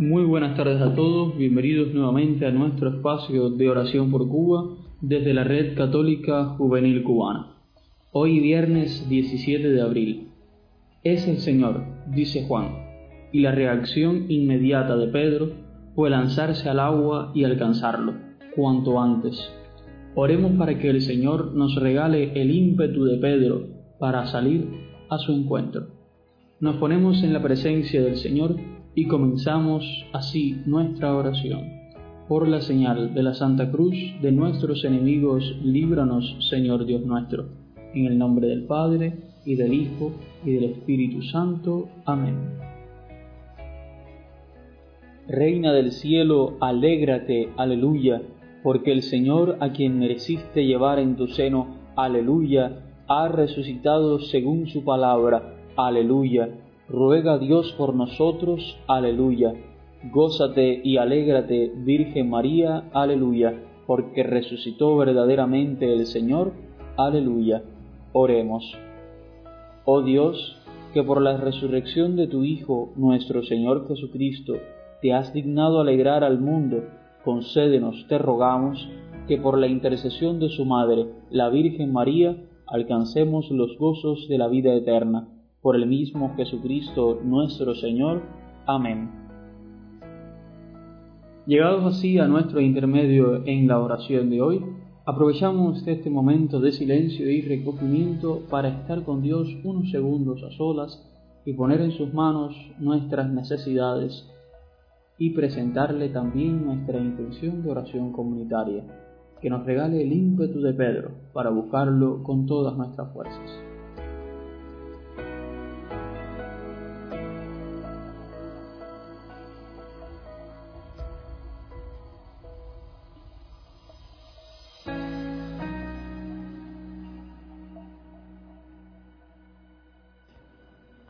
Muy buenas tardes a todos, bienvenidos nuevamente a nuestro espacio de oración por Cuba desde la Red Católica Juvenil Cubana. Hoy viernes 17 de abril. Es el Señor, dice Juan, y la reacción inmediata de Pedro fue lanzarse al agua y alcanzarlo, cuanto antes. Oremos para que el Señor nos regale el ímpetu de Pedro para salir a su encuentro. Nos ponemos en la presencia del Señor y comenzamos así nuestra oración. Por la señal de la Santa Cruz de nuestros enemigos, líbranos, Señor Dios nuestro. En el nombre del Padre, y del Hijo, y del Espíritu Santo. Amén. Reina del cielo, alégrate, aleluya, porque el Señor a quien mereciste llevar en tu seno, aleluya, ha resucitado según su palabra, aleluya ruega Dios por nosotros, aleluya. Gózate y alégrate, Virgen María, aleluya, porque resucitó verdaderamente el Señor, aleluya. Oremos. Oh Dios, que por la resurrección de tu Hijo, nuestro Señor Jesucristo, te has dignado alegrar al mundo, concédenos, te rogamos, que por la intercesión de su Madre, la Virgen María, alcancemos los gozos de la vida eterna por el mismo Jesucristo nuestro Señor. Amén. Llegados así a nuestro intermedio en la oración de hoy, aprovechamos este momento de silencio y recogimiento para estar con Dios unos segundos a solas y poner en sus manos nuestras necesidades y presentarle también nuestra intención de oración comunitaria, que nos regale el ímpetu de Pedro para buscarlo con todas nuestras fuerzas.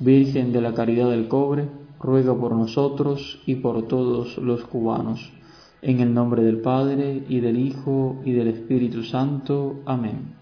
Virgen de la Caridad del Cobre, ruega por nosotros y por todos los cubanos. En el nombre del Padre, y del Hijo, y del Espíritu Santo. Amén.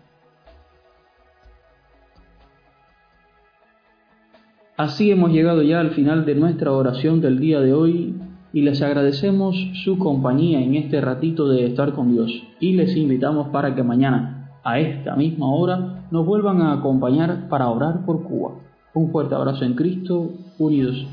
Así hemos llegado ya al final de nuestra oración del día de hoy y les agradecemos su compañía en este ratito de estar con Dios y les invitamos para que mañana, a esta misma hora, nos vuelvan a acompañar para orar por Cuba. Un fuerte abrazo en Cristo, unidos